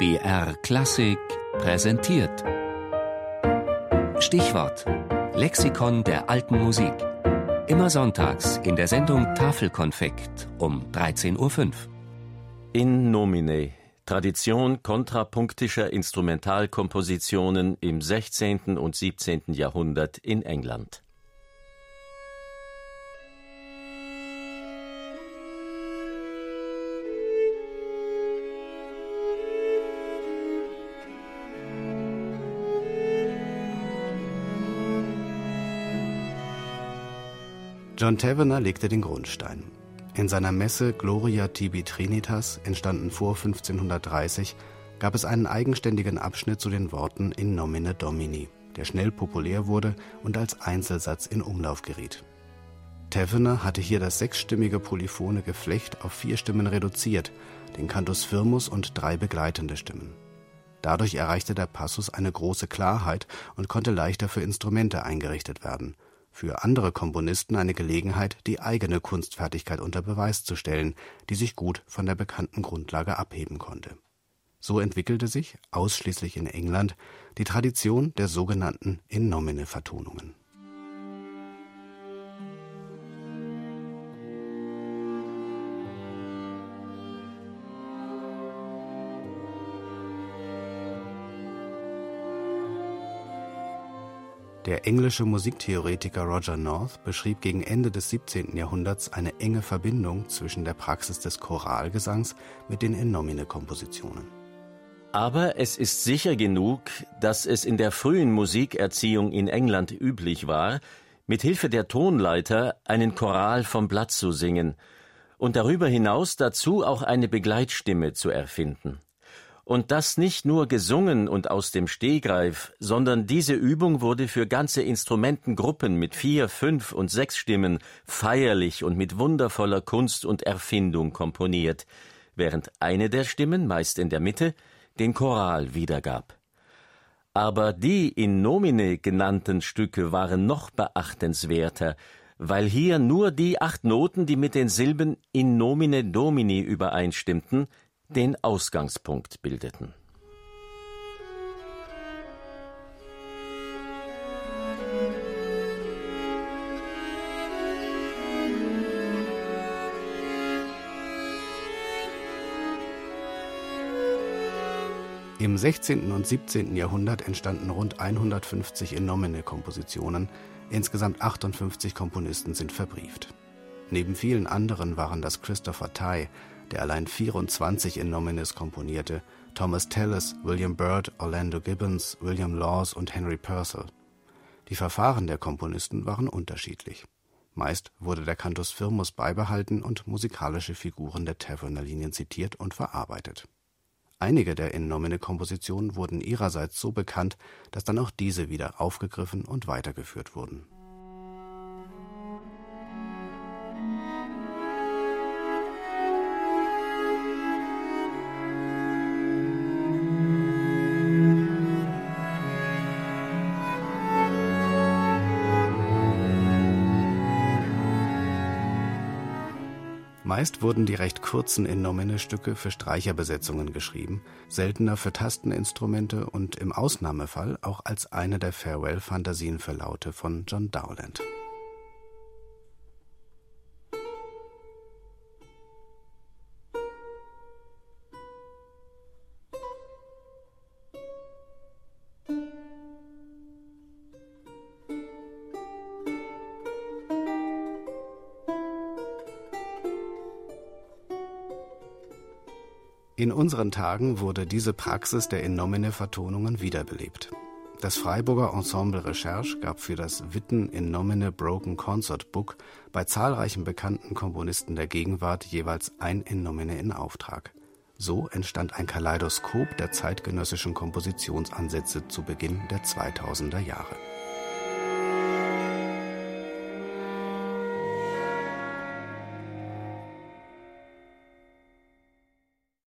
BR Klassik präsentiert. Stichwort: Lexikon der alten Musik. Immer sonntags in der Sendung Tafelkonfekt um 13.05 Uhr. In nomine. Tradition kontrapunktischer Instrumentalkompositionen im 16. und 17. Jahrhundert in England. John Tavener legte den Grundstein. In seiner Messe Gloria Tibi Trinitas, entstanden vor 1530, gab es einen eigenständigen Abschnitt zu den Worten In nomine Domini, der schnell populär wurde und als Einzelsatz in Umlauf geriet. Tavener hatte hier das sechsstimmige polyphone Geflecht auf vier Stimmen reduziert, den Cantus firmus und drei begleitende Stimmen. Dadurch erreichte der Passus eine große Klarheit und konnte leichter für Instrumente eingerichtet werden – für andere Komponisten eine Gelegenheit, die eigene Kunstfertigkeit unter Beweis zu stellen, die sich gut von der bekannten Grundlage abheben konnte. So entwickelte sich, ausschließlich in England, die Tradition der sogenannten In Der englische Musiktheoretiker Roger North beschrieb gegen Ende des 17. Jahrhunderts eine enge Verbindung zwischen der Praxis des Choralgesangs mit den In nomine Kompositionen. Aber es ist sicher genug, dass es in der frühen Musikerziehung in England üblich war, mit Hilfe der Tonleiter einen Choral vom Blatt zu singen und darüber hinaus dazu auch eine Begleitstimme zu erfinden. Und das nicht nur gesungen und aus dem Stehgreif, sondern diese Übung wurde für ganze Instrumentengruppen mit vier, fünf und sechs Stimmen feierlich und mit wundervoller Kunst und Erfindung komponiert, während eine der Stimmen, meist in der Mitte, den Choral wiedergab. Aber die in nomine genannten Stücke waren noch beachtenswerter, weil hier nur die acht Noten, die mit den Silben in nomine domini übereinstimmten, den Ausgangspunkt bildeten. Im 16. und 17. Jahrhundert entstanden rund 150 In nomine Kompositionen, insgesamt 58 Komponisten sind verbrieft. Neben vielen anderen waren das Christopher Tye, der allein 24 in Nominis komponierte, Thomas Tallis, William Byrd, Orlando Gibbons, William Laws und Henry Purcell. Die Verfahren der Komponisten waren unterschiedlich. Meist wurde der Cantus firmus beibehalten und musikalische Figuren der Taverner-Linien zitiert und verarbeitet. Einige der In nomine Kompositionen wurden ihrerseits so bekannt, dass dann auch diese wieder aufgegriffen und weitergeführt wurden Meist wurden die recht kurzen In nomine Stücke für Streicherbesetzungen geschrieben, seltener für Tasteninstrumente und im Ausnahmefall auch als eine der Farewell-Fantasien für Laute von John Dowland In unseren Tagen wurde diese Praxis der In nomine Vertonungen wiederbelebt. Das Freiburger Ensemble Recherche gab für das Witten In nomine Broken Concert Book bei zahlreichen bekannten Komponisten der Gegenwart jeweils ein In nomine in Auftrag. So entstand ein Kaleidoskop der zeitgenössischen Kompositionsansätze zu Beginn der 2000er Jahre